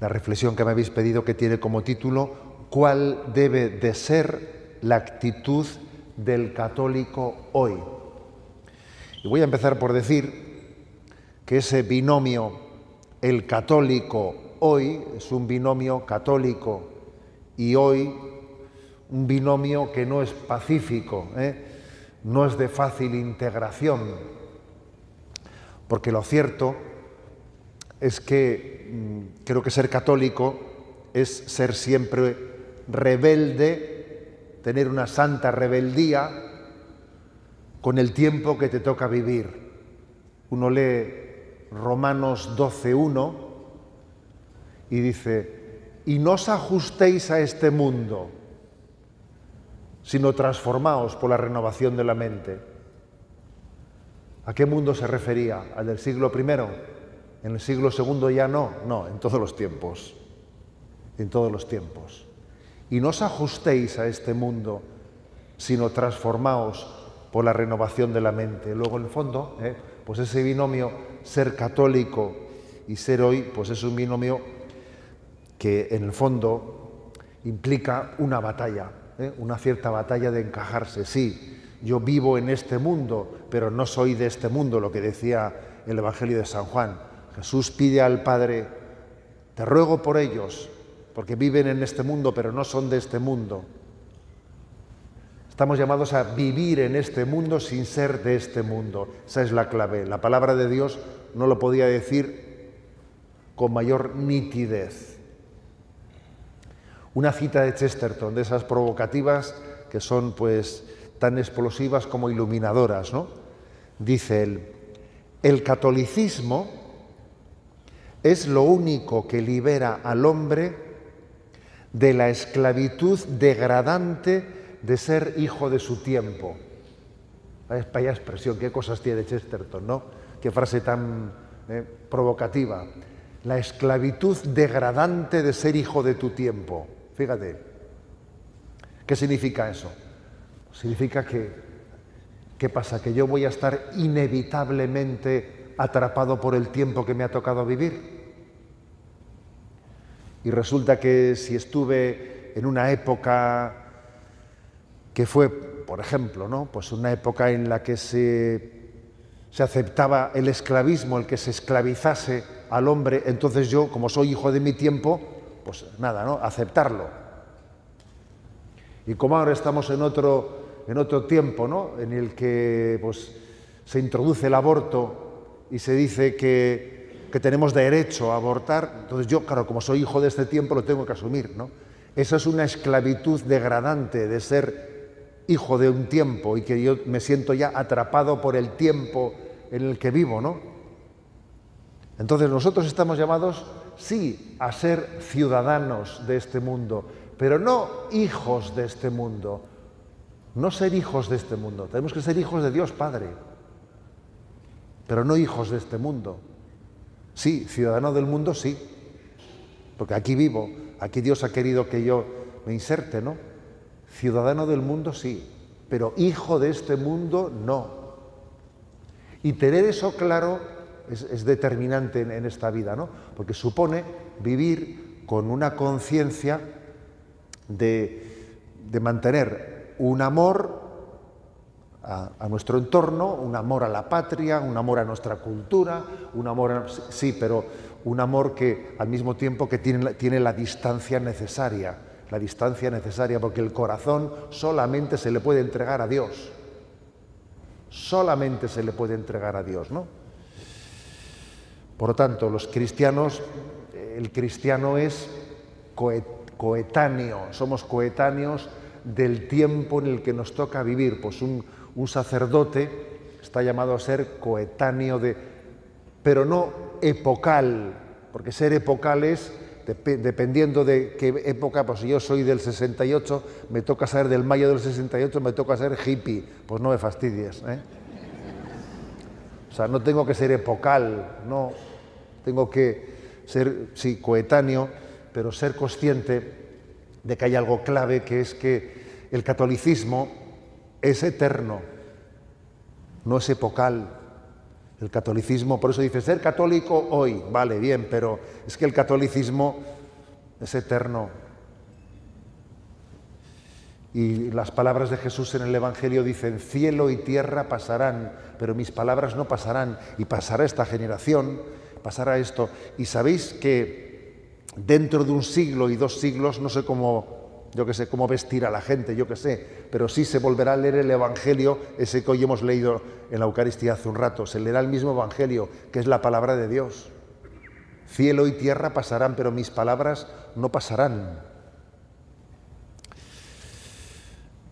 la reflexión que me habéis pedido que tiene como título ¿Cuál debe de ser la actitud del católico hoy? Y voy a empezar por decir que ese binomio, el católico hoy, es un binomio católico y hoy un binomio que no es pacífico, ¿eh? no es de fácil integración, porque lo cierto es que mm, creo que ser católico es ser siempre rebelde, tener una santa rebeldía con el tiempo que te toca vivir. Uno lee Romanos 12.1 y dice, y no os ajustéis a este mundo, sino transformaos por la renovación de la mente. ¿A qué mundo se refería? ¿Al del siglo I? En el siglo II ya no, no, en todos los tiempos, en todos los tiempos. Y no os ajustéis a este mundo, sino transformaos por la renovación de la mente. Luego, en el fondo, ¿eh? pues ese binomio ser católico y ser hoy, pues es un binomio que en el fondo implica una batalla, ¿eh? una cierta batalla de encajarse. Sí, yo vivo en este mundo, pero no soy de este mundo, lo que decía el Evangelio de San Juan. Jesús pide al Padre, te ruego por ellos, porque viven en este mundo, pero no son de este mundo. Estamos llamados a vivir en este mundo sin ser de este mundo. Esa es la clave. La palabra de Dios no lo podía decir con mayor nitidez. Una cita de Chesterton, de esas provocativas que son pues tan explosivas como iluminadoras, ¿no? Dice él, el catolicismo es lo único que libera al hombre de la esclavitud degradante de ser hijo de su tiempo. Vaya expresión, qué cosas tiene Chesterton, ¿no? Qué frase tan eh, provocativa. La esclavitud degradante de ser hijo de tu tiempo. Fíjate, ¿qué significa eso? Significa que, ¿qué pasa? Que yo voy a estar inevitablemente atrapado por el tiempo que me ha tocado vivir. Y resulta que si estuve en una época que fue, por ejemplo, ¿no? pues una época en la que se, se aceptaba el esclavismo, el que se esclavizase al hombre, entonces yo, como soy hijo de mi tiempo, pues nada, ¿no? Aceptarlo. Y como ahora estamos en otro, en otro tiempo, ¿no? En el que pues, se introduce el aborto y se dice que, que tenemos derecho a abortar, entonces yo, claro, como soy hijo de este tiempo, lo tengo que asumir, ¿no? Esa es una esclavitud degradante de ser hijo de un tiempo y que yo me siento ya atrapado por el tiempo en el que vivo, ¿no? Entonces nosotros estamos llamados sí, a ser ciudadanos de este mundo, pero no hijos de este mundo. No ser hijos de este mundo. Tenemos que ser hijos de Dios Padre, pero no hijos de este mundo. Sí, ciudadano del mundo, sí, porque aquí vivo, aquí Dios ha querido que yo me inserte, ¿no? Ciudadano del mundo, sí, pero hijo de este mundo, no. Y tener eso claro es, determinante en, esta vida, ¿no? porque supone vivir con una conciencia de, mantener un amor a, nuestro entorno, un amor a la patria, un amor a nuestra cultura, un amor, sí, pero un amor que al mismo tiempo que tiene, tiene la distancia necesaria, la distancia necesaria, porque el corazón solamente se le puede entregar a Dios, solamente se le puede entregar a Dios, ¿no? Por lo tanto, los cristianos, el cristiano es coetáneo, somos coetáneos del tiempo en el que nos toca vivir. Pues un, sacerdote está llamado a ser coetáneo de, pero no epocal, porque ser epocal es dependiendo de qué época, pues si yo soy del 68, me toca ser del mayo del 68, me toca ser hippie, pues no me fastidies. ¿eh? O sea, no tengo que ser epocal, no, tengo que ser, sí, coetáneo, pero ser consciente de que hay algo clave, que es que el catolicismo es eterno, no es epocal. El catolicismo, por eso dice, ser católico hoy, vale, bien, pero es que el catolicismo es eterno. Y las palabras de Jesús en el Evangelio dicen, cielo y tierra pasarán, pero mis palabras no pasarán. Y pasará esta generación, pasará esto. Y sabéis que dentro de un siglo y dos siglos, no sé cómo, yo qué sé, cómo vestir a la gente, yo qué sé, pero sí se volverá a leer el Evangelio, ese que hoy hemos leído en la Eucaristía hace un rato. Se leerá el mismo Evangelio, que es la palabra de Dios. Cielo y tierra pasarán, pero mis palabras no pasarán.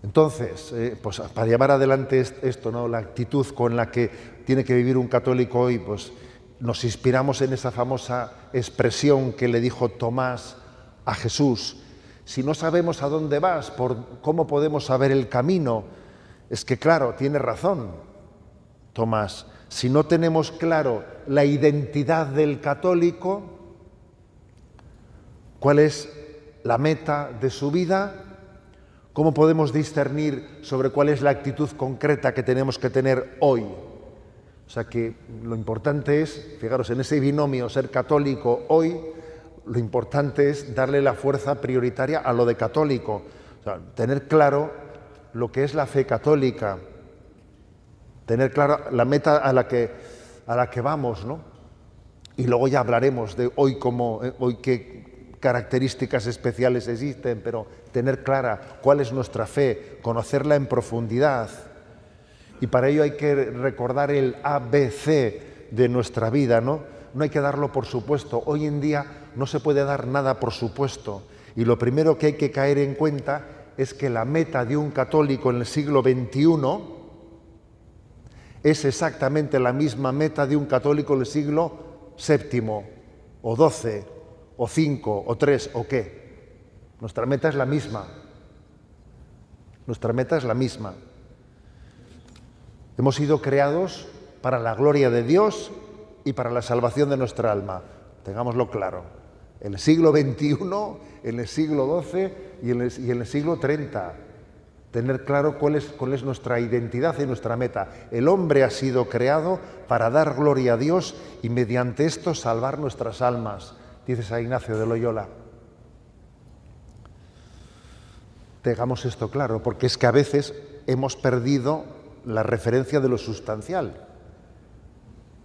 Entonces, eh, pues para llevar adelante esto, ¿no? la actitud con la que tiene que vivir un católico hoy, pues nos inspiramos en esa famosa expresión que le dijo Tomás a Jesús. Si no sabemos a dónde vas, por ¿cómo podemos saber el camino? Es que claro, tiene razón Tomás. Si no tenemos claro la identidad del católico, cuál es la meta de su vida, ¿Cómo podemos discernir sobre cuál es la actitud concreta que tenemos que tener hoy? O sea que lo importante es, fijaros, en ese binomio ser católico hoy, lo importante es darle la fuerza prioritaria a lo de católico, tener claro lo que es la fe católica, tener clara la meta a la que, a la que vamos, ¿no? Y luego ya hablaremos de hoy cómo, eh, hoy qué, características especiales existen, pero tener clara cuál es nuestra fe, conocerla en profundidad. Y para ello hay que recordar el ABC de nuestra vida, ¿no? No hay que darlo por supuesto. Hoy en día no se puede dar nada por supuesto. Y lo primero que hay que caer en cuenta es que la meta de un católico en el siglo XXI es exactamente la misma meta de un católico en el siglo VII o XII o cinco, o tres, o qué. Nuestra meta es la misma. Nuestra meta es la misma. Hemos sido creados para la gloria de Dios y para la salvación de nuestra alma. Tengámoslo claro. En el siglo XXI, en el siglo XII y en el, siglo XXX. Tener claro cuál es, cuál es nuestra identidad y nuestra meta. El hombre ha sido creado para dar gloria a Dios y mediante esto salvar nuestras almas dices a Ignacio de Loyola. Tengamos esto claro, porque es que a veces hemos perdido la referencia de lo sustancial.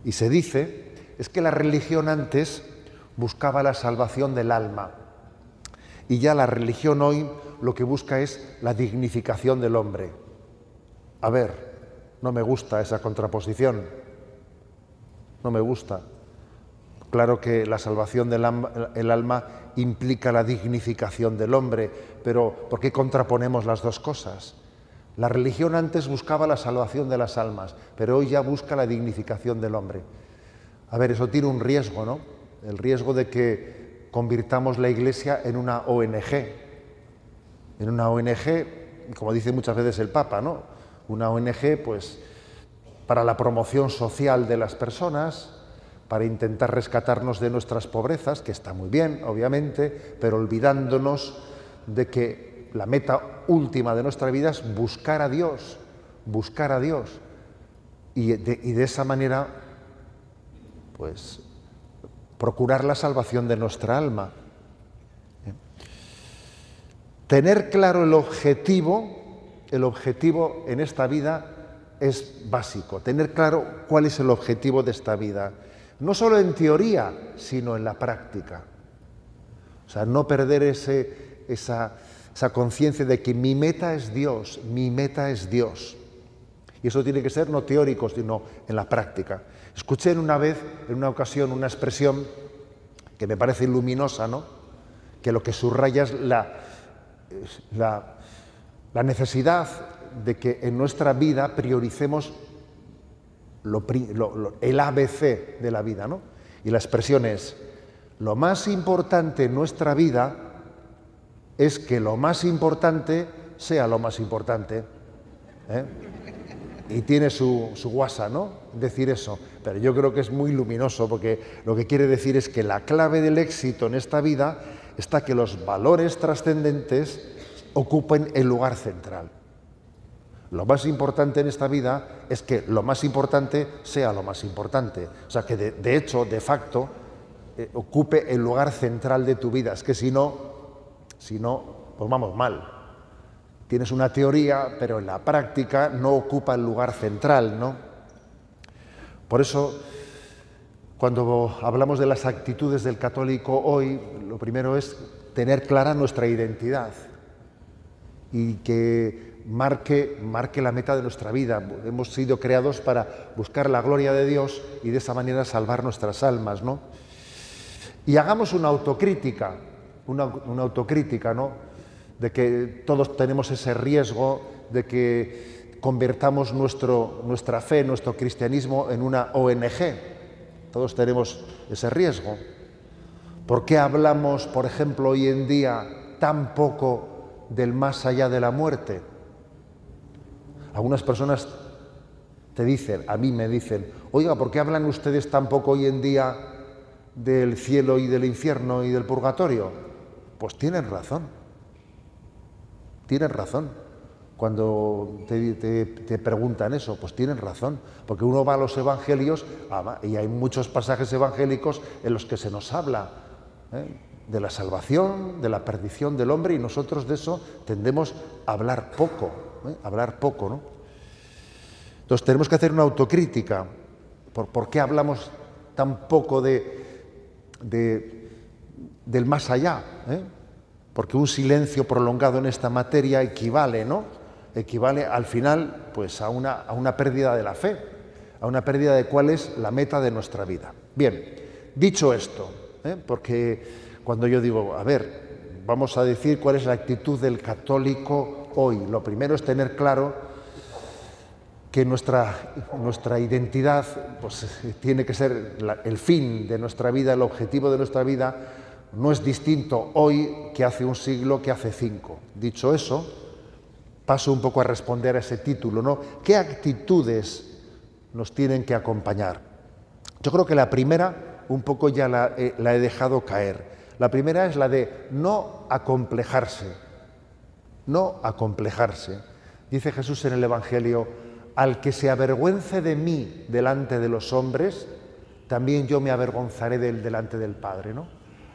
Y se dice, es que la religión antes buscaba la salvación del alma. Y ya la religión hoy lo que busca es la dignificación del hombre. A ver, no me gusta esa contraposición. No me gusta. Claro que la salvación del alma, implica la dignificación del hombre, pero ¿por qué contraponemos las dos cosas? La religión antes buscaba la salvación de las almas, pero hoy ya busca la dignificación del hombre. A ver, eso tiene un riesgo, ¿no? El riesgo de que convirtamos la Iglesia en una ONG. En una ONG, como dice muchas veces el Papa, ¿no? Una ONG, pues, para la promoción social de las personas, para intentar rescatarnos de nuestras pobrezas, que está muy bien, obviamente, pero olvidándonos de que la meta última de nuestra vida es buscar a Dios, buscar a Dios. Y de, esa manera, pues, procurar la salvación de nuestra alma. Tener claro el objetivo, el objetivo en esta vida es básico, tener claro cuál es el objetivo de esta vida no solo en teoría, sino en la práctica. O sea, no perder ese, esa, esa conciencia de que mi meta es Dios, mi meta es Dios. Y eso tiene que ser no teórico, sino en la práctica. Escuché una vez, en una ocasión, una expresión que me parece luminosa, ¿no? Que lo que subraya es la, la, necesidad de que en nuestra vida prioricemos el ABC de la vida, ¿no? Y la expresión es, lo más importante en nuestra vida es que lo más importante sea lo más importante. ¿eh? Y tiene su, su guasa, ¿no? Decir eso. Pero yo creo que es muy luminoso porque lo que quiere decir es que la clave del éxito en esta vida está que los valores trascendentes ocupen el lugar central. Lo más importante en esta vida es que lo más importante sea lo más importante. O sea, que de, hecho, de facto, eh, ocupe el lugar central de tu vida. Es que si no, si no, pues vamos mal. Tienes una teoría, pero en la práctica no ocupa el lugar central, ¿no? Por eso, cuando hablamos de las actitudes del católico hoy, lo primero es tener clara nuestra identidad y que marque, marque la meta de nuestra vida. Hemos sido creados para buscar la gloria de Dios y de esa manera salvar nuestras almas, ¿no? Y hagamos una autocrítica, una, una autocrítica, ¿no? De que todos tenemos ese riesgo de que convertamos nuestro, nuestra fe, nuestro cristianismo en una ONG. Todos tenemos ese riesgo. ¿Por qué hablamos, por ejemplo, hoy en día tan poco del más allá de la muerte? Algunas personas te dicen, a mí me dicen, oiga, ¿por qué hablan ustedes tan poco hoy en día del cielo y del infierno y del purgatorio? Pues tienen razón, tienen razón. Cuando te, preguntan eso, pues tienen razón, porque uno va a los evangelios ah, y hay muchos pasajes evangélicos en los que se nos habla ¿eh? de la salvación, de la perdición del hombre, y nosotros de eso tendemos a hablar poco, ¿eh? hablar poco, ¿no? Entonces tenemos que hacer una autocrítica. ¿Por, qué hablamos tan poco de, del más allá? ¿eh? Porque un silencio prolongado en esta materia equivale, ¿no? Equivale al final pues, a, una, a una pérdida de la fe, a una pérdida de cuál es la meta de nuestra vida. Bien, dicho esto, ¿eh? porque cuando yo digo, a ver, vamos a decir cuál es la actitud del católico hoy, lo primero es tener claro que nuestra, nuestra identidad pues, tiene que ser el fin de nuestra vida, el objetivo de nuestra vida, no es distinto hoy que hace un siglo, que hace cinco. Dicho eso, paso un poco a responder a ese título, ¿no? ¿Qué actitudes nos tienen que acompañar? Yo creo que la primera un poco ya eh, la, he dejado caer. La primera es la de no acomplejarse, no acomplejarse. Dice Jesús en el Evangelio, al que se avergüence de mí delante de los hombres, también yo me avergonzaré de él delante del Padre, ¿no?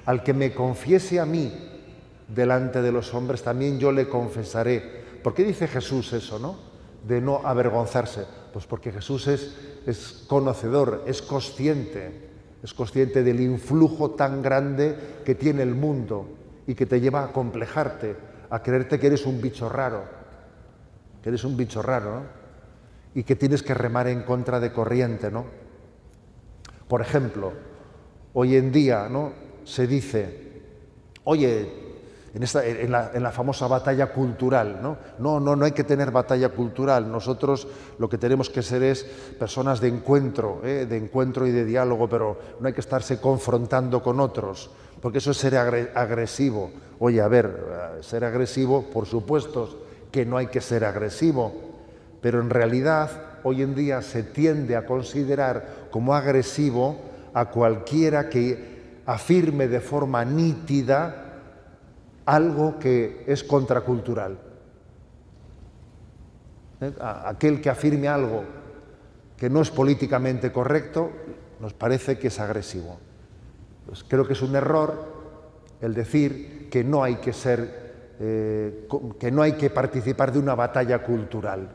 Al que me confiese a mí delante de los hombres, también yo le confesaré. ¿Por qué dice Jesús eso, no? De no avergonzarse. Pues porque Jesús es, es conocedor, es consciente es consciente del influjo tan grande que tiene el mundo y que te lleva a complejarte, a creerte que eres un bicho raro, que eres un bicho raro, ¿no? Y que tienes que remar en contra de corriente, ¿no? Por ejemplo, hoy en día, ¿no? Se dice, oye, en, la, famosa batalla cultural. ¿no? no, no, no hay que tener batalla cultural. Nosotros lo que tenemos que ser es personas de encuentro, ¿eh? de encuentro y de diálogo, pero no hay que estarse confrontando con otros, porque eso es ser agresivo. Oye, a ver, eh, ser agresivo, por supuesto que no hay que ser agresivo, pero en realidad hoy en día se tiende a considerar como agresivo a cualquiera que afirme de forma nítida algo que es contracultural. ¿Eh? Aquel que afirme algo que no es políticamente correcto, nos parece que es agresivo. Pues creo que es un error el decir que no hay que ser, eh, que no hay que participar de una batalla cultural.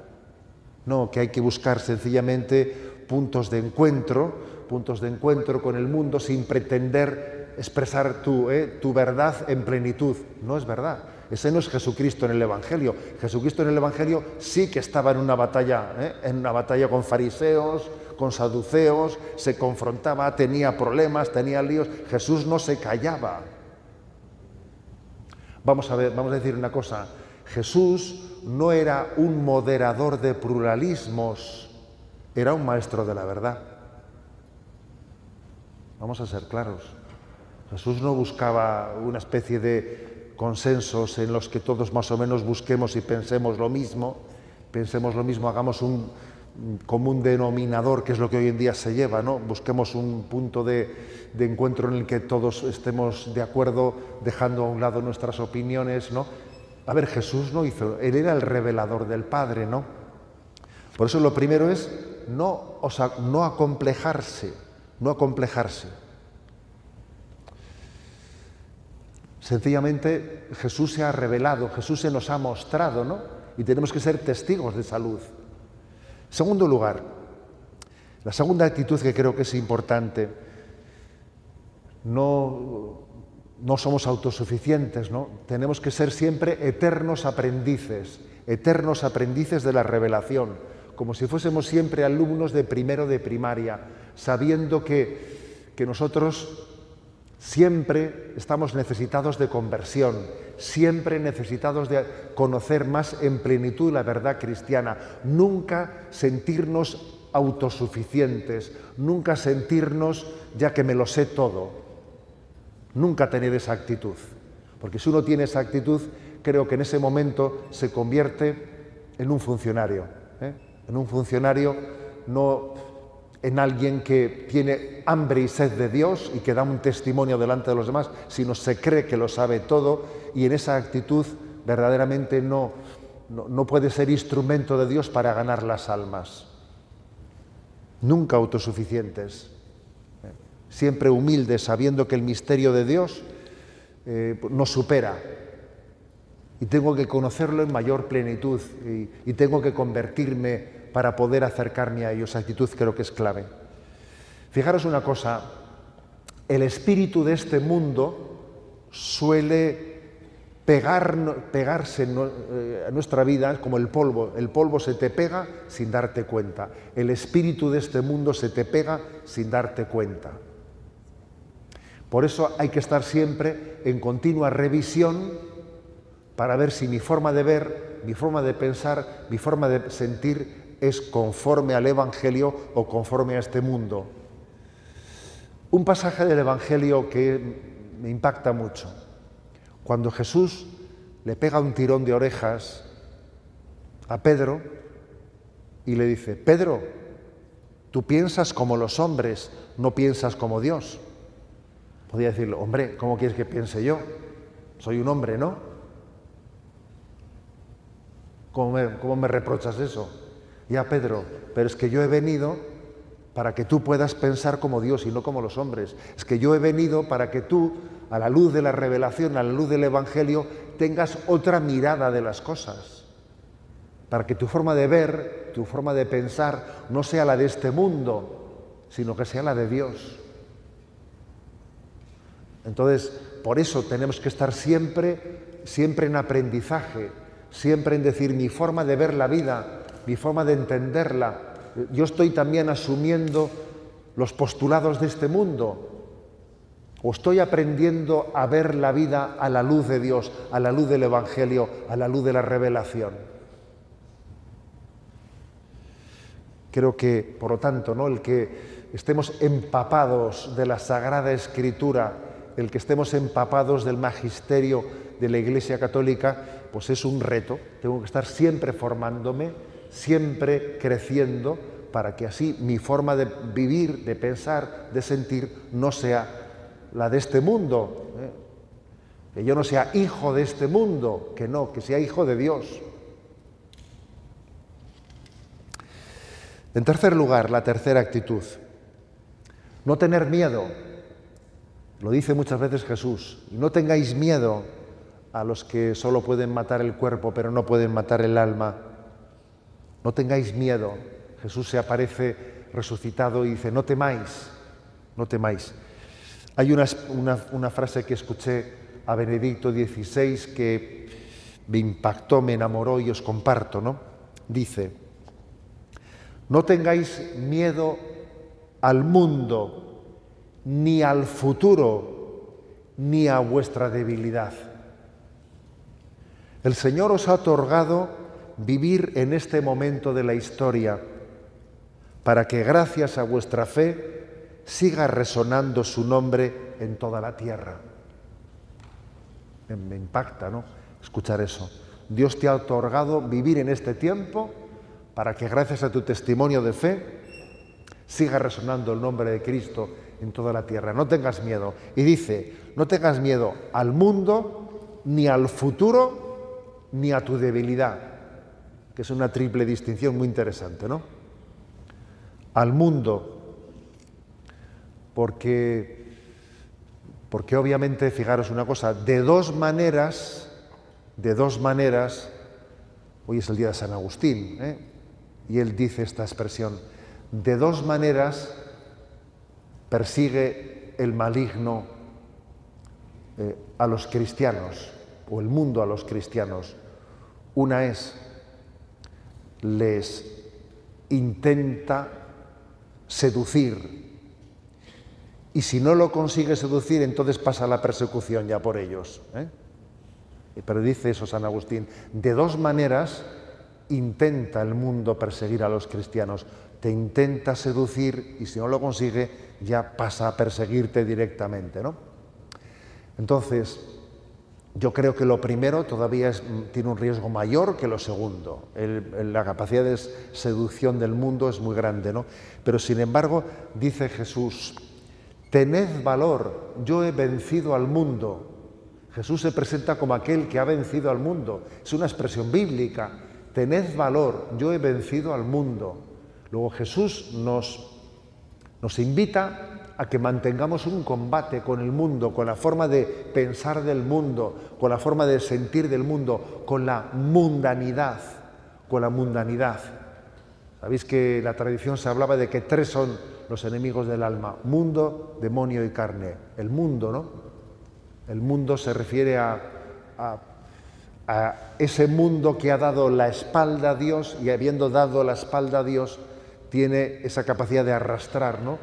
No, que hay que buscar sencillamente puntos de encuentro, puntos de encuentro con el mundo sin pretender expresar eh, tu, verdad en plenitud. No es verdad. Ese no es Jesucristo en el Evangelio. Jesucristo en el Evangelio sí que estaba en una batalla, eh, en una batalla con fariseos, con saduceos, se confrontaba, tenía problemas, tenía líos. Jesús no se callaba. Vamos a ver, vamos a decir una cosa. Jesús no era un moderador de pluralismos, era un maestro de la verdad. Vamos a ser claros. Jesús no buscaba una especie de consensos en los que todos más o menos busquemos y pensemos lo mismo, pensemos lo mismo, hagamos un común denominador, que es lo que hoy en día se lleva, ¿no? Busquemos un punto de, encuentro en el que todos estemos de acuerdo, dejando a un lado nuestras opiniones, ¿no? A ver, Jesús no hizo, él era el revelador del Padre, ¿no? Por eso lo primero es no, no acomplejarse, no acomplejarse. Sencillamente Jesús se ha revelado, Jesús se nos ha mostrado, ¿no? Y tenemos que ser testigos de salud. Segundo lugar, la segunda actitud que creo que es importante, no, no somos autosuficientes, ¿no? Tenemos que ser siempre eternos aprendices, eternos aprendices de la revelación, como si fuésemos siempre alumnos de primero de primaria, sabiendo que, que nosotros Siempre estamos necesitados de conversión, siempre necesitados de conocer más en plenitud la verdad cristiana, nunca sentirnos autosuficientes, nunca sentirnos ya que me lo sé todo, nunca tener esa actitud. Porque si uno tiene esa actitud, creo que en ese momento se convierte en un funcionario, ¿eh? en un funcionario no en alguien que tiene hambre y sed de Dios y que da un testimonio delante de los demás, sino se cree que lo sabe todo y en esa actitud verdaderamente no, no, puede ser instrumento de Dios para ganar las almas. Nunca autosuficientes, siempre humildes, sabiendo que el misterio de Dios eh, nos supera y tengo que conocerlo en mayor plenitud y tengo que convertirme para poder acercarme a ellos. Actitud creo que es clave. Fijaros una cosa, el espíritu de este mundo suele pegar, pegarse eh, a nuestra vida como el polvo. El polvo se te pega sin darte cuenta. El espíritu de este mundo se te pega sin darte cuenta. Por eso hay que estar siempre en continua revisión para ver si mi forma de ver, mi forma de pensar, mi forma de sentir es conforme al Evangelio o conforme a este mundo. Un pasaje del Evangelio que me impacta mucho. Cuando Jesús le pega un tirón de orejas a Pedro y le dice, Pedro, tú piensas como los hombres, no piensas como Dios. Podría decirle, hombre, ¿cómo quieres que piense yo? Soy un hombre, ¿no? ¿Cómo me, cómo me reprochas eso? Ya, Pedro, pero es que yo he venido para que tú puedas pensar como Dios y no como los hombres. Es que yo he venido para que tú, a la luz de la revelación, a la luz del Evangelio, tengas otra mirada de las cosas. Para que tu forma de ver, tu forma de pensar, no sea la de este mundo, sino que sea la de Dios. Entonces, por eso tenemos que estar siempre, siempre en aprendizaje, siempre en decir mi forma de ver la vida, mi forma de entenderla. Yo estoy también asumiendo los postulados de este mundo o estoy aprendiendo a ver la vida a la luz de Dios, a la luz del Evangelio, a la luz de la revelación. Creo que, por lo tanto, ¿no? el que estemos empapados de la Sagrada Escritura, el que estemos empapados del magisterio de la Iglesia Católica, pues es un reto. Tengo que estar siempre formándome, siempre creciendo para que así mi forma de vivir, de pensar, de sentir no sea la de este mundo. ¿eh? Que yo no sea hijo de este mundo, que no, que sea hijo de Dios. En tercer lugar, la tercera actitud, no tener miedo. Lo dice muchas veces Jesús, no tengáis miedo a los que solo pueden matar el cuerpo, pero no pueden matar el alma. No tengáis miedo. Jesús se aparece resucitado y dice, no temáis, no temáis. Hay una, frase que escuché a Benedicto XVI que me impactó, me enamoró y os comparto, ¿no? Dice, no tengáis miedo al mundo, ni al futuro, ni a vuestra debilidad. El Señor os ha otorgado vivir en este momento de la historia, para que gracias a vuestra fe siga resonando su nombre en toda la tierra. Me, impacta, ¿no? Escuchar eso. Dios te ha otorgado vivir en este tiempo para que gracias a tu testimonio de fe siga resonando el nombre de Cristo en toda la tierra. No tengas miedo. Y dice, no tengas miedo al mundo, ni al futuro, ni a tu debilidad. Que es una triple distinción muy interesante, ¿no? Al mundo, porque, porque obviamente, fijaros una cosa, de dos maneras, de dos maneras, hoy es el día de San Agustín, ¿eh? y él dice esta expresión, de dos maneras persigue el maligno eh, a los cristianos, o el mundo a los cristianos. Una es, les intenta seducir, y si no lo consigue seducir, entonces pasa la persecución ya por ellos. ¿eh? Pero dice eso San Agustín, de dos maneras intenta el mundo perseguir a los cristianos. Te intenta seducir y si no lo consigue, ya pasa a perseguirte directamente. ¿no? Entonces, yo creo que lo primero todavía tiene un riesgo mayor que lo segundo. la capacidad de seducción del mundo es muy grande, ¿no? Pero sin embargo, dice Jesús, tened valor, yo he vencido al mundo. Jesús se presenta como aquel que ha vencido al mundo. Es una expresión bíblica. Tened valor, yo he vencido al mundo. Luego Jesús nos, nos invita a que mantengamos un combate con el mundo, con la forma de pensar del mundo, con la forma de sentir del mundo, con la mundanidad, con la mundanidad. Sabéis que la tradición se hablaba de que tres son los enemigos del alma, mundo, demonio y carne. El mundo, ¿no? El mundo se refiere a, a, ese mundo que ha dado la espalda a Dios y habiendo dado la espalda a Dios, tiene esa capacidad de arrastrar, ¿no?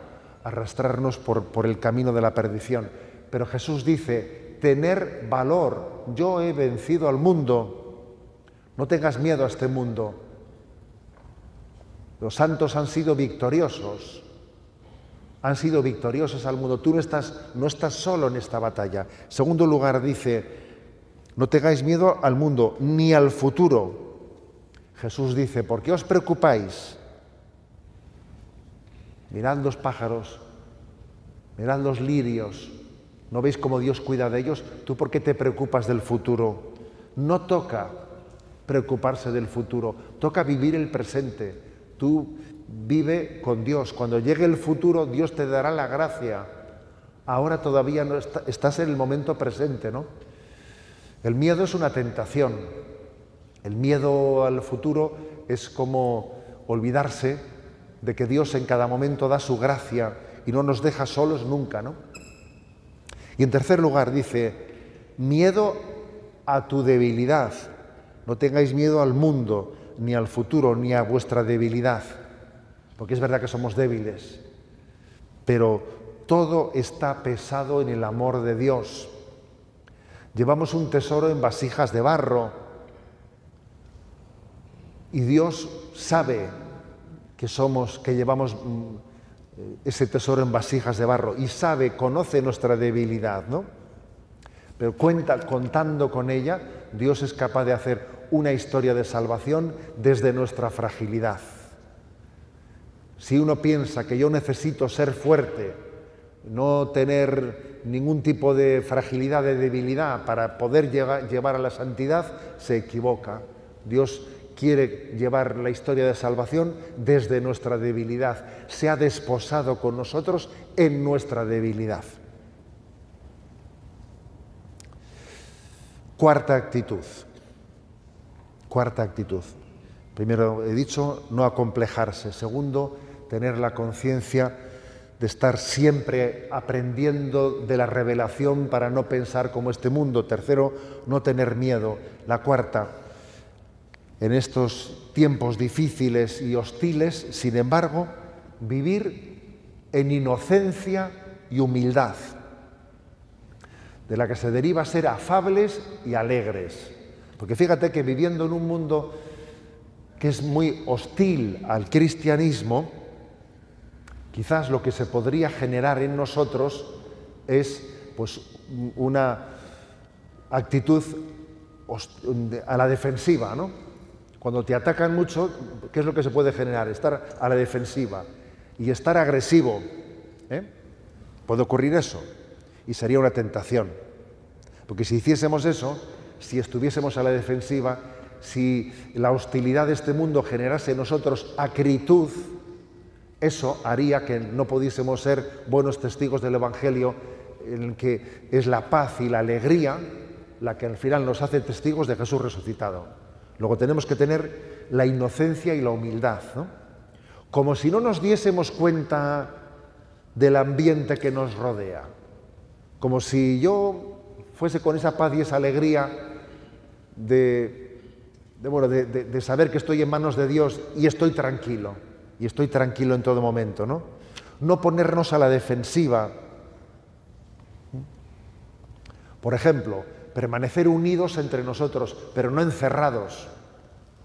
Arrastrarnos por, por el camino de la perdición. Pero Jesús dice, tener valor, yo he vencido al mundo, no tengas miedo a este mundo. Los santos han sido victoriosos han sido victoriosos al mundo. Tú no estás, no estás solo en esta batalla. Segundo lugar, dice, no tengáis miedo al mundo ni al futuro. Jesús dice, ¿por qué os preocupáis? Mirad los pájaros, mirad los lirios. ¿No veis cómo Dios cuida de ellos? ¿Tú por qué te preocupas del futuro? No toca preocuparse del futuro, toca vivir el presente. Tú vive con Dios. Cuando llegue el futuro, Dios te dará la gracia. Ahora todavía no estás en el momento presente, ¿no? El miedo es una tentación. El miedo al futuro es como olvidarse de que Dios en cada momento da su gracia y no nos deja solos nunca, ¿no? Y en tercer lugar dice, miedo a tu debilidad. No tengáis miedo al mundo, ni al futuro, ni a vuestra debilidad porque es verdad que somos débiles, pero todo está pesado en el amor de Dios. Llevamos un tesoro en vasijas de barro y Dios sabe que somos, que llevamos mm, ese tesoro en vasijas de barro y sabe, conoce nuestra debilidad, ¿no? Pero cuenta, contando con ella, Dios es capaz de hacer una historia de salvación desde nuestra fragilidad. Si uno piensa que yo necesito ser fuerte, no tener ningún tipo de fragilidad, de debilidad para poder llevar a la santidad, se equivoca. Dios quiere llevar la historia de salvación desde nuestra debilidad. Se ha desposado con nosotros en nuestra debilidad. Cuarta actitud. Cuarta actitud. Primero he dicho, no acomplejarse. Segundo, tener la conciencia de estar siempre aprendiendo de la revelación para no pensar como este mundo. Tercero, no tener miedo. La cuarta, en estos tiempos difíciles y hostiles, sin embargo, vivir en inocencia y humildad, de la que se deriva ser afables y alegres. Porque fíjate que viviendo en un mundo que es muy hostil al cristianismo, quizás lo que se podría generar en nosotros es pues, una actitud a la defensiva, ¿no? Cuando te atacan mucho, ¿qué es lo que se puede generar? Estar a la defensiva y estar agresivo. ¿eh? Puede ocurrir eso y sería una tentación. Porque si hiciésemos eso, si estuviésemos a la defensiva, si la hostilidad de este mundo generase en nosotros acritud, eso haría que no pudiésemos ser buenos testigos del Evangelio, en el que es la paz y la alegría la que al final nos hace testigos de Jesús resucitado. Luego tenemos que tener la inocencia y la humildad, como si no nos diésemos cuenta del ambiente que nos rodea, como si yo fuese con esa paz y esa alegría de, de, saber que estoy en manos de Dios y estoy tranquilo, y estoy tranquilo en todo momento, ¿no? No ponernos a la defensiva. Por ejemplo, permanecer unidos entre nosotros, pero no encerrados.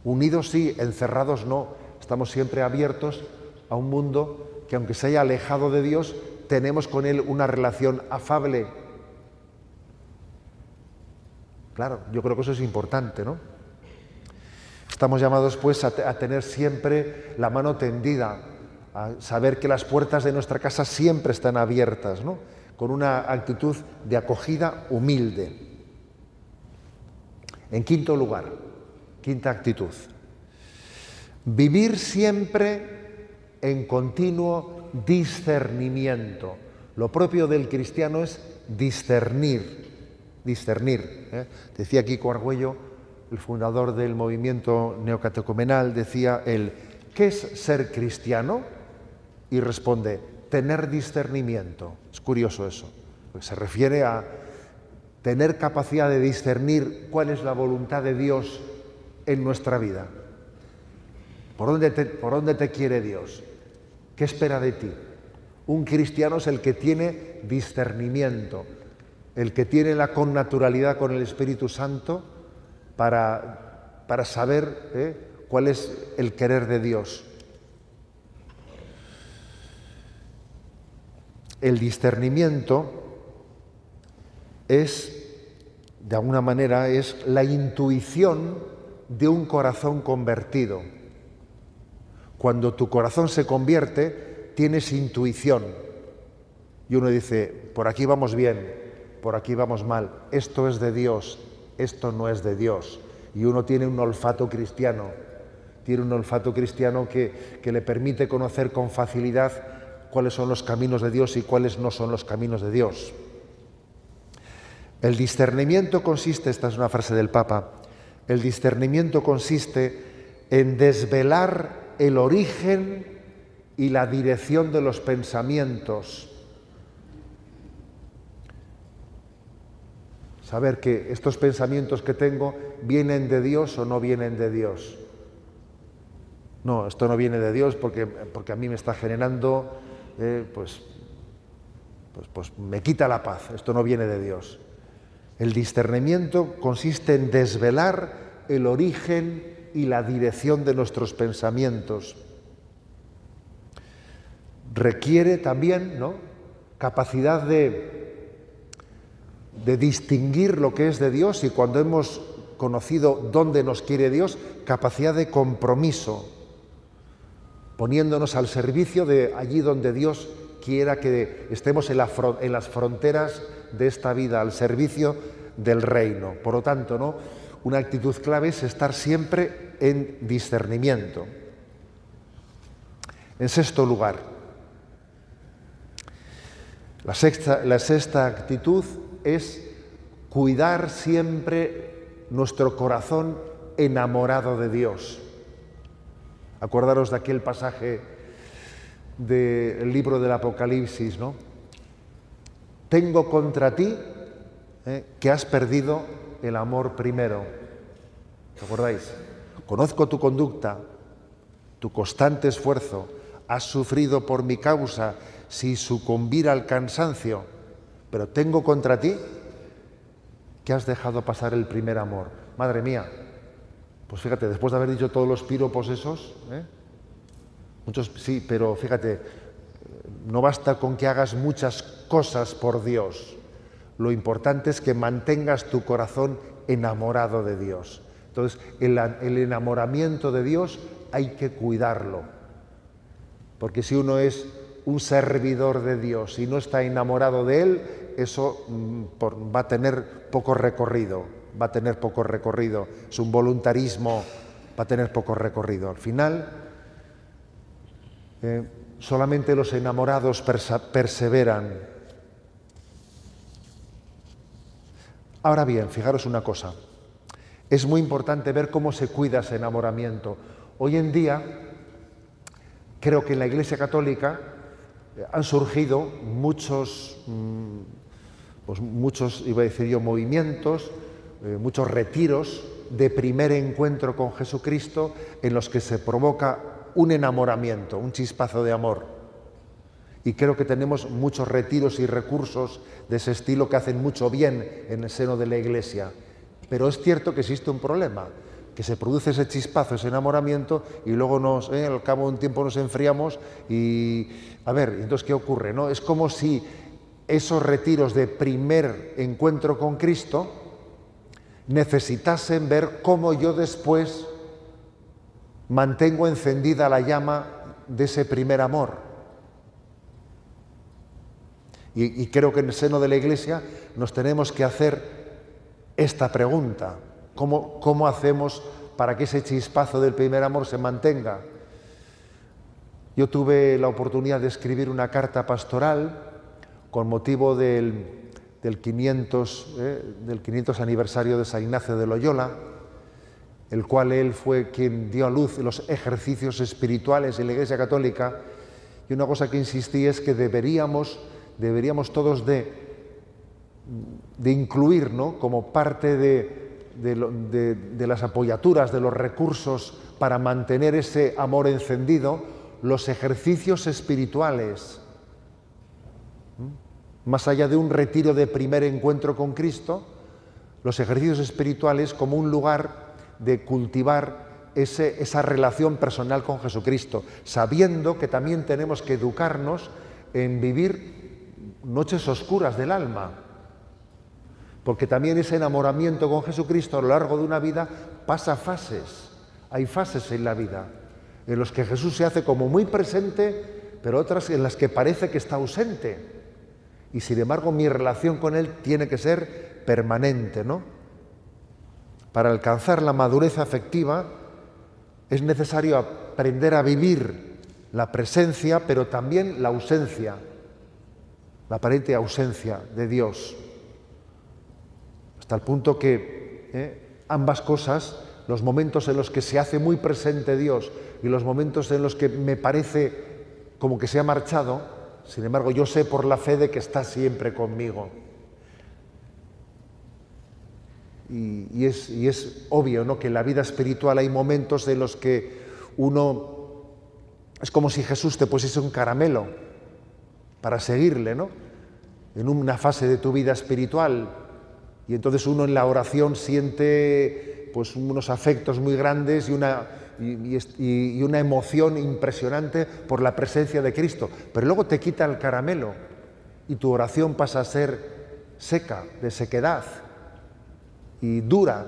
Unidos sí, encerrados no. Estamos siempre abiertos a un mundo que aunque se haya alejado de Dios, tenemos con Él una relación afable, Claro, yo creo que eso es importante, ¿no? Estamos llamados pues a, tener siempre la mano tendida, a saber que las puertas de nuestra casa siempre están abiertas, ¿no? Con una actitud de acogida humilde. En quinto lugar, quinta actitud, vivir siempre en continuo discernimiento. Lo propio del cristiano es discernir, discernir. ¿eh? Decía Kiko Argüello, el fundador del movimiento neocatecumenal, decía él, ¿qué es ser cristiano? Y responde, tener discernimiento. Es curioso eso, se refiere a tener capacidad de discernir cuál es la voluntad de Dios en nuestra vida. ¿Por dónde te, por dónde te quiere Dios? ¿Qué espera de ti? Un cristiano es el que tiene discernimiento, el que tiene la connaturalidad con el Espíritu Santo para, para saber ¿eh? cuál es el querer de Dios. El discernimiento es, de alguna manera, es la intuición de un corazón convertido. Cuando tu corazón se convierte, tienes intuición. Y uno dice, por aquí vamos bien, por aquí vamos mal, esto es de Dios, esto no es de Dios. Y uno tiene un olfato cristiano, tiene un olfato cristiano que, que le permite conocer con facilidad cuáles son los caminos de Dios y cuáles no son los caminos de Dios. El discernimiento consiste, esta es una frase del Papa, el discernimiento consiste en desvelar el origen y la dirección de los pensamientos saber que estos pensamientos que tengo vienen de Dios o no vienen de Dios. No, esto no viene de Dios porque, porque a mí me está generando, eh, pues, pues, pues me quita la paz, esto no viene de Dios. El discernimiento consiste en desvelar el origen y la dirección de nuestros pensamientos. Requiere también ¿no? capacidad de, de distinguir lo que es de Dios y cuando hemos conocido dónde nos quiere Dios, capacidad de compromiso, poniéndonos al servicio de allí donde Dios quiera que estemos en, las fronteras de esta vida, al servicio del reino. Por lo tanto, ¿no? una actitud clave es estar siempre en discernimiento. En sexto lugar, la sexta, la sexta actitud es cuidar siempre nuestro corazón enamorado de Dios. Acordaros de aquel pasaje del libro del Apocalipsis, ¿no? Tengo contra ti ¿eh? que has perdido el amor primero. ¿Os acordáis? Conozco tu conducta, tu constante esfuerzo. Has sufrido por mi causa si sucumbir al cansancio pero tengo contra ti que has dejado pasar el primer amor. Madre mía, pues fíjate, después de haber dicho todos los piropos esos, ¿eh? muchos sí, pero fíjate, no basta con que hagas muchas cosas por Dios. Lo importante es que mantengas tu corazón enamorado de Dios. Entonces, el, enamoramiento de Dios hay que cuidarlo. Porque si uno es un servidor de Dios y no está enamorado de Él, eso mm, va a tener poco recorrido. va a tener poco recorrido, es un voluntarismo, va a tener poco recorrido. Al final, eh, solamente los enamorados perseveran. Ahora bien, fijaros una cosa, es muy importante ver cómo se cuida ese enamoramiento. Hoy en día, creo que en la Iglesia Católica eh, han surgido muchos, mm, pues muchos, iba a decir yo, movimientos, eh, muchos retiros de primer encuentro con Jesucristo en los que se provoca un enamoramiento, un chispazo de amor. Y creo que tenemos muchos retiros y recursos de ese estilo que hacen mucho bien en el seno de la Iglesia. Pero es cierto que existe un problema, que se produce ese chispazo, ese enamoramiento, y luego nos, eh, al cabo de un tiempo nos enfriamos y, a ver, entonces, ¿qué ocurre? No? Es como si esos retiros de primer encuentro con Cristo necesitasen ver cómo yo después mantengo encendida la llama de ese primer amor. Y, creo que en el seno de la Iglesia nos tenemos que hacer esta pregunta. ¿Cómo, ¿Cómo hacemos para que ese chispazo del primer amor se mantenga? Yo tuve la oportunidad de escribir una carta pastoral con motivo del, del 500, eh, del 500 aniversario de San Ignacio de Loyola, el cual él fue quien dio a luz los ejercicios espirituales en la Iglesia Católica. Y una cosa que insistí es que deberíamos, deberíamos todos de, de incluir ¿no? como parte de, de, las apoyaturas, de los recursos para mantener ese amor encendido, los ejercicios espirituales. Más allá de un retiro de primer encuentro con Cristo, los ejercicios espirituales como un lugar de cultivar esa relación personal con Jesucristo, sabiendo que también tenemos que educarnos en vivir noches oscuras del alma, porque también ese enamoramiento con Jesucristo a lo largo de una vida pasa fases, hay fases en la vida, en los que Jesús se hace como muy presente, pero otras en las que parece que está ausente. Y sin embargo mi relación con Él tiene que ser permanente, ¿no? Para alcanzar la madurez afectiva es necesario aprender a vivir la presencia, pero también la ausencia, la aparente ausencia de Dios. Hasta el punto que eh, ambas cosas, los momentos en los que se hace muy presente Dios y los momentos en los que me parece como que se ha marchado, sin embargo yo sé por la fe de que está siempre conmigo. Y, es, obvio ¿no? que en la vida espiritual hay momentos en los que uno es como si Jesús te pusiese un caramelo para seguirle, ¿no? En una fase de tu vida espiritual. Y entonces uno en la oración siente pues, unos afectos muy grandes y una, y una emoción impresionante por la presencia de Cristo. Pero luego te quita el caramelo y tu oración pasa a ser seca, de sequedad y dura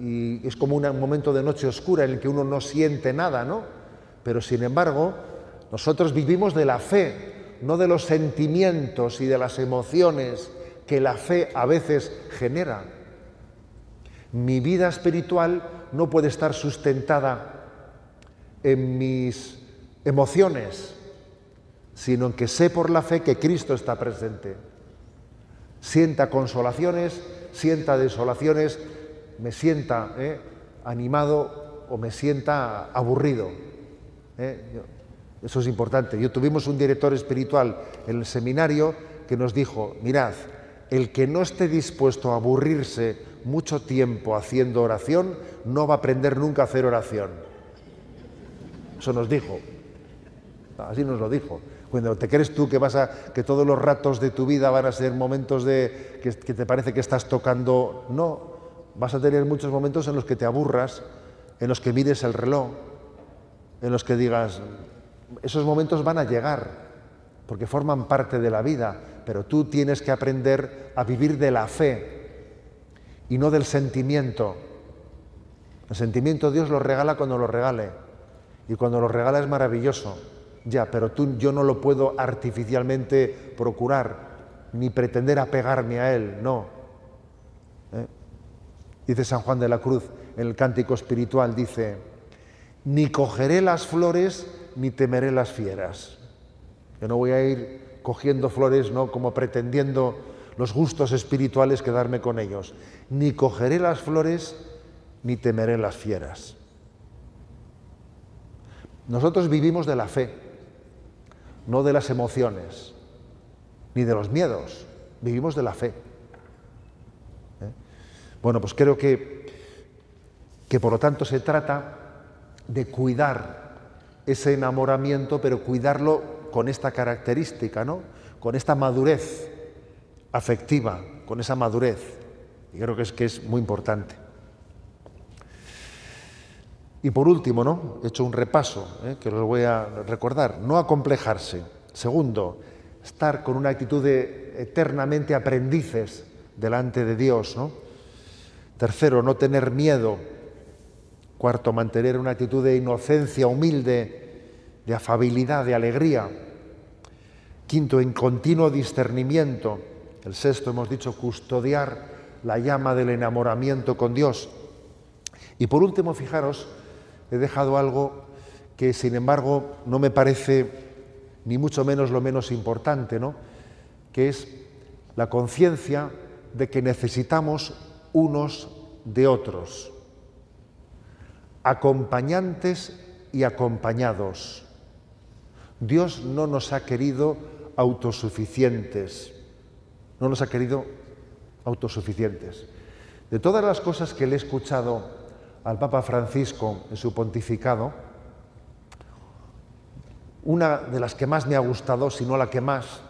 y es como un momento de noche oscura en el que uno no siente nada, ¿no? Pero sin embargo, nosotros vivimos de la fe, no de los sentimientos y de las emociones que la fe a veces genera. Mi vida espiritual no puede estar sustentada en mis emociones, sino en que sé por la fe que Cristo está presente. Sienta consolaciones sienta desolaciones, me sienta eh, animado o me sienta aburrido. Eh. Eso es importante. Yo tuvimos un director espiritual en el seminario que nos dijo, mirad, el que no esté dispuesto a aburrirse mucho tiempo haciendo oración, no va a aprender nunca a hacer oración. Eso nos dijo. Así nos lo dijo. Cuando te crees tú que vas a que todos los ratos de tu vida van a ser momentos de que, te parece que estás tocando, no, vas a tener muchos momentos en los que te aburras, en los que mires el reloj, en los que digas, esos momentos van a llegar, porque forman parte de la vida, pero tú tienes que aprender a vivir de la fe y no del sentimiento. El sentimiento Dios lo regala cuando lo regale, y cuando lo regala es maravilloso. Ya, pero tú, yo no lo puedo artificialmente procurar, ni pretender apegarme a él, no. ¿Eh? Dice San Juan de la Cruz en el cántico espiritual, dice, ni cogeré las flores ni temeré las fieras. Yo no voy a ir cogiendo flores, no como pretendiendo los gustos espirituales quedarme con ellos. Ni cogeré las flores ni temeré las fieras. Nosotros vivimos de la fe, no de las emociones, ni de los miedos, vivimos de la fe. ¿Eh? Bueno, pues creo que, que por lo tanto se trata de cuidar ese enamoramiento, pero cuidarlo con esta característica, ¿no? Con esta madurez afectiva, con esa madurez. Y creo que es, que es muy importante. Y por último, ¿no? He hecho un repaso, ¿eh? que lo voy a recordar. No acomplejarse. Segundo, estar con una actitud de eternamente aprendices delante de Dios, ¿no? Tercero, no tener miedo. Cuarto, mantener una actitud de inocencia humilde, de afabilidad, de alegría. Quinto, en continuo discernimiento. El sexto, hemos dicho, custodiar la llama del enamoramiento con Dios. Y por último, fijaros, he dejado algo que, sin embargo, no me parece ni mucho menos lo menos importante, ¿no? que es la conciencia de que necesitamos unos de otros, acompañantes y acompañados. Dios no nos ha querido autosuficientes, no nos ha querido autosuficientes. De todas las cosas que le he escuchado al Papa Francisco en su pontificado, una de las que más me ha gustado, si no la que más,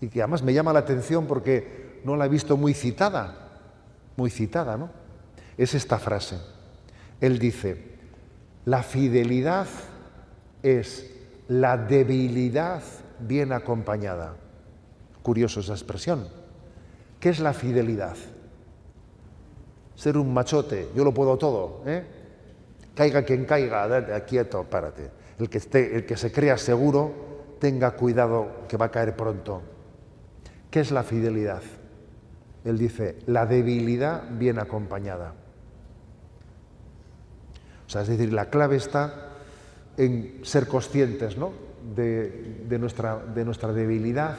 y que además me llama la atención porque no la he visto muy citada, muy citada, ¿no? Es esta frase. Él dice, la fidelidad es la debilidad bien acompañada. Curioso esa expresión. ¿Qué es la fidelidad? Ser un machote, yo lo puedo todo, ¿eh? Caiga quien caiga, quieto, párate. El que, el que se crea seguro, tenga cuidado que va a caer pronto. ¿Qué es la fidelidad? Él dice, la debilidad bien acompañada. O sea, es decir, la clave está en ser conscientes ¿no? de, nuestra, de nuestra debilidad,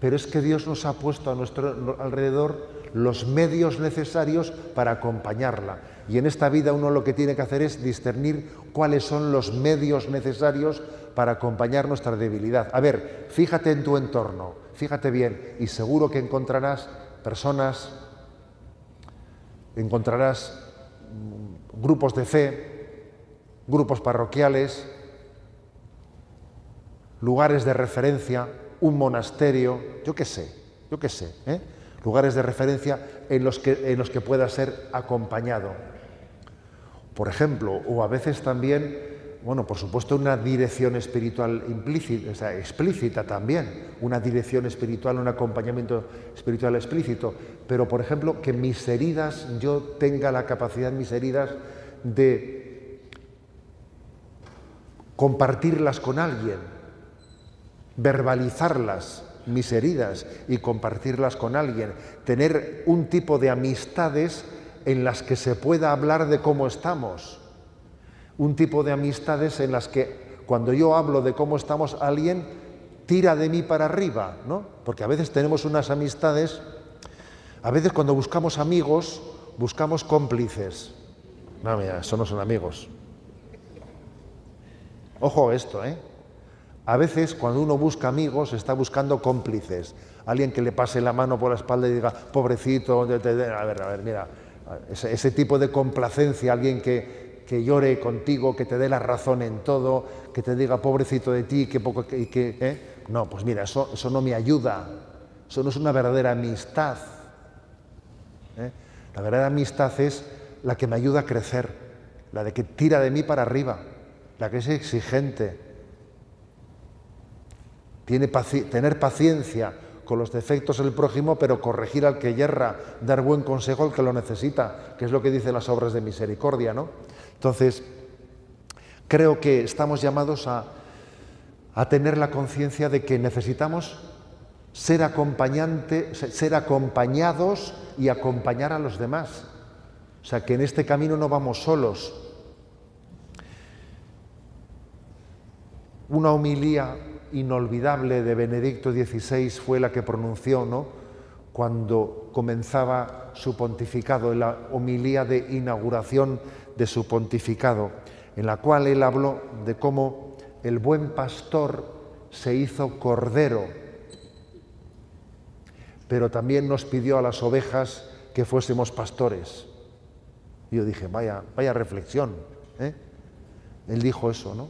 pero es que Dios nos ha puesto a nuestro alrededor los medios necesarios para acompañarla. Y en esta vida uno lo que tiene que hacer es discernir cuáles son los medios necesarios para acompañar nuestra debilidad. A ver, fíjate en tu entorno, fíjate bien y seguro que encontrarás personas, encontrarás mm, grupos de fe, grupos parroquiales, lugares de referencia, un monasterio, yo qué sé, yo qué sé, ¿eh? Lugares de referencia en los, que, en los que pueda ser acompañado. Por ejemplo, o a veces también bueno, por supuesto una dirección espiritual implícita, o sea, explícita también, una dirección espiritual, un acompañamiento espiritual explícito, pero por ejemplo que mis heridas, yo tenga la capacidad, mis heridas, de compartirlas con alguien, verbalizarlas, mis heridas, y compartirlas con alguien, tener un tipo de amistades en las que se pueda hablar de cómo estamos un tipo de amistades en las que cuando yo hablo de cómo estamos, alguien tira de mí para arriba, ¿no? Porque a veces tenemos unas amistades, a veces cuando buscamos amigos, buscamos cómplices. No, mira, eso no son amigos. Ojo esto, ¿eh? A veces cuando uno busca amigos está buscando cómplices. Alguien que le pase la mano por la espalda y diga, pobrecito, a ver, a ver, mira, ese, tipo de complacencia, alguien que, que llore contigo, que te dé la razón en todo, que te diga pobrecito de ti, que poco que, ¿eh? no, pues mira, eso, eso no me ayuda, eso no es una verdadera amistad. ¿eh? La verdadera amistad es la que me ayuda a crecer, la de que tira de mí para arriba, la que es exigente, tener paciencia con los defectos del prójimo, pero corregir al que yerra, dar buen consejo al que lo necesita, que es lo que dicen las obras de misericordia, ¿no? Entonces, creo que estamos llamados a, tener la conciencia de que necesitamos ser, acompañante, ser acompañados y acompañar a los demás. O sea, que en este camino no vamos solos. Una homilía inolvidable de Benedicto XVI fue la que pronunció, ¿no? Cuando comenzaba su pontificado, en la homilía de inauguración de su pontificado, en la cual él habló de cómo el buen pastor se hizo cordero, pero también nos pidió a las ovejas que fuésemos pastores. Y yo dije, vaya, vaya reflexión. ¿eh? Él dijo eso, ¿no?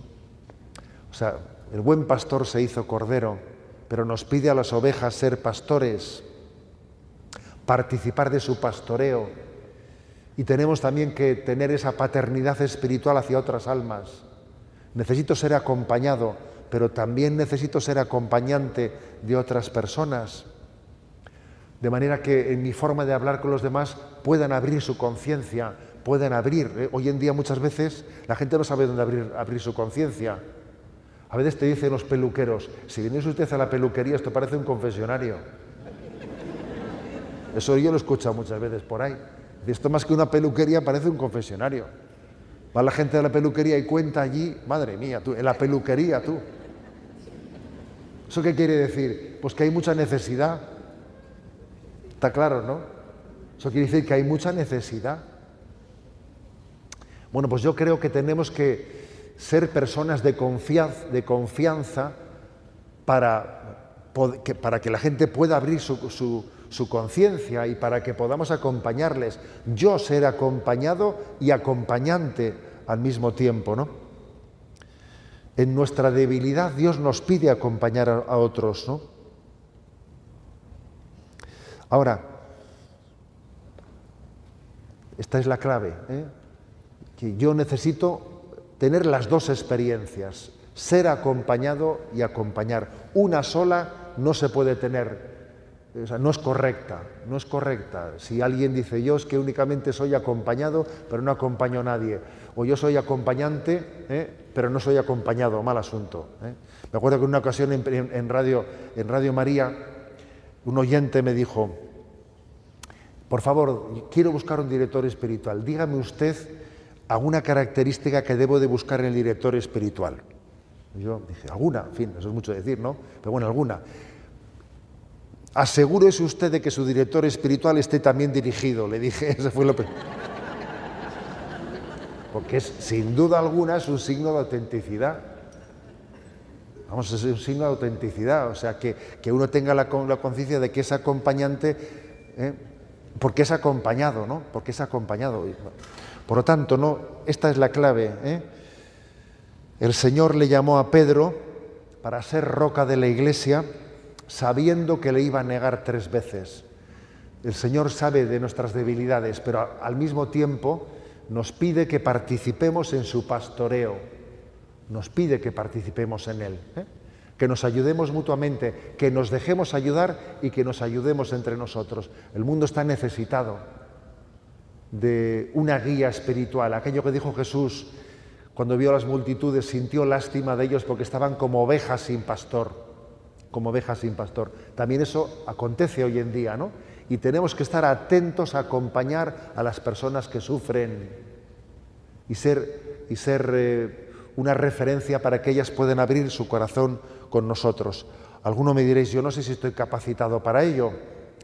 O sea, el buen pastor se hizo cordero, pero nos pide a las ovejas ser pastores, participar de su pastoreo. Y tenemos también que tener esa paternidad espiritual hacia otras almas. Necesito ser acompañado, pero también necesito ser acompañante de otras personas. De manera que en mi forma de hablar con los demás puedan abrir su conciencia, puedan abrir. ¿eh? Hoy en día muchas veces la gente no sabe dónde abrir, abrir su conciencia. A veces te dicen los peluqueros, si vienes usted a la peluquería, esto parece un confesionario. Eso yo lo he escuchado muchas veces por ahí. Esto más que una peluquería parece un confesionario. Va la gente de la peluquería y cuenta allí, madre mía, tú, en la peluquería tú. ¿Eso qué quiere decir? Pues que hay mucha necesidad. Está claro, ¿no? Eso quiere decir que hay mucha necesidad. Bueno, pues yo creo que tenemos que ser personas de confianza, para, que, la gente pueda abrir su, su conciencia y para que podamos acompañarles. Yo ser acompañado y acompañante al mismo tiempo, ¿no? En nuestra debilidad Dios nos pide acompañar a, otros, ¿no? Ahora, esta es la clave, ¿eh? que yo necesito tener las dos experiencias, ser acompañado y acompañar. Una sola no se puede tener, no es correcta, no es correcta. Si alguien dice yo es que únicamente soy acompañado, pero no acompaño a nadie, o yo soy acompañante, ¿eh? pero no soy acompañado, mal asunto. ¿eh? Me acuerdo que en una ocasión en, radio, en Radio María, un oyente me dijo, por favor, quiero buscar un director espiritual, dígame usted alguna característica que debo de buscar en el director espiritual. yo dije, alguna, en fin, eso es mucho decir, ¿no? Pero bueno, alguna. Asegúrese usted de que su director espiritual esté también dirigido, le dije, eso fue lo primero. Porque es, sin duda alguna es un signo de autenticidad. Vamos, es un signo de autenticidad, o sea, que, uno tenga la, conciencia de que es acompañante, ¿eh? porque es acompañado, ¿no? Porque es acompañado. Por lo tanto, no, esta es la clave. ¿eh? El Señor le llamó a Pedro para ser roca de la iglesia, sabiendo que le iba a negar tres veces. El Señor sabe de nuestras debilidades, pero al mismo tiempo nos pide que participemos en su pastoreo, nos pide que participemos en él, ¿eh? que nos ayudemos mutuamente, que nos dejemos ayudar y que nos ayudemos entre nosotros. El mundo está necesitado de una guía espiritual, aquello que dijo Jesús cuando vio a las multitudes, sintió lástima de ellos porque estaban como ovejas sin pastor, como ovejas sin pastor. También eso acontece hoy en día, ¿no? Y tenemos que estar atentos a acompañar a las personas que sufren y ser, y ser eh, una referencia para que ellas puedan abrir su corazón con nosotros. Alguno me diréis, yo no sé si estoy capacitado para ello,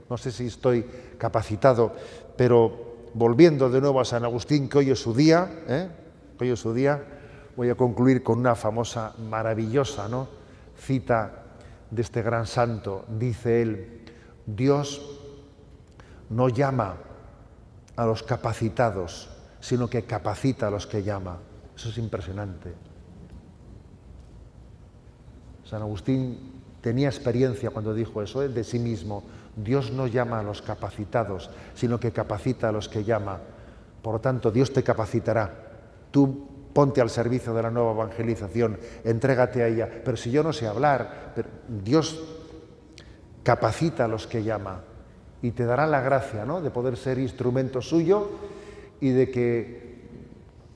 no sé si estoy capacitado, pero volviendo de nuevo a San Agustín, que hoy es su día, ¿eh? es su día, voy a concluir con una famosa, maravillosa ¿no? cita de este gran santo. Dice él, Dios no llama a los capacitados, sino que capacita a los que llama. Eso es impresionante. San Agustín tenía experiencia cuando dijo eso de sí mismo. Dios no llama a los capacitados, sino que capacita a los que llama. Por lo tanto, Dios te capacitará. Tú ponte al servicio de la nueva evangelización, entrégate a ella. Pero si yo no sé hablar, Dios capacita a los que llama y te dará la gracia ¿no? de poder ser instrumento suyo y de que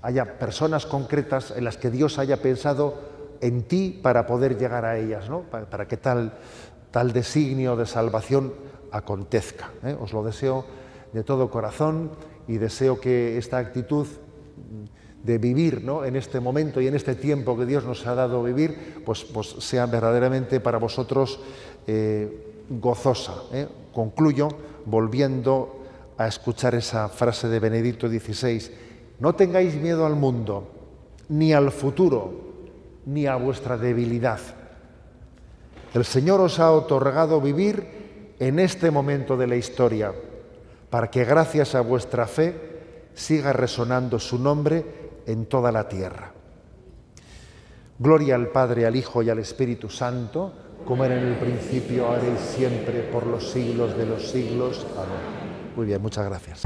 haya personas concretas en las que Dios haya pensado en ti para poder llegar a ellas, ¿no? para, que tal tal designio de salvación acontezca. ¿eh? Os lo deseo de todo corazón y deseo que esta actitud de vivir ¿no? en este momento y en este tiempo que Dios nos ha dado vivir, pues, pues sea verdaderamente para vosotros eh, gozosa. ¿eh? Concluyo volviendo a escuchar esa frase de Benedicto XVI, no tengáis miedo al mundo, ni al futuro, ni a vuestra debilidad. El Señor os ha otorgado vivir en este momento de la historia, para que gracias a vuestra fe siga resonando su nombre en toda la tierra. Gloria al Padre, al Hijo y al Espíritu Santo, como era en el principio, ahora y siempre, por los siglos de los siglos. Amén. Muy bien, muchas gracias.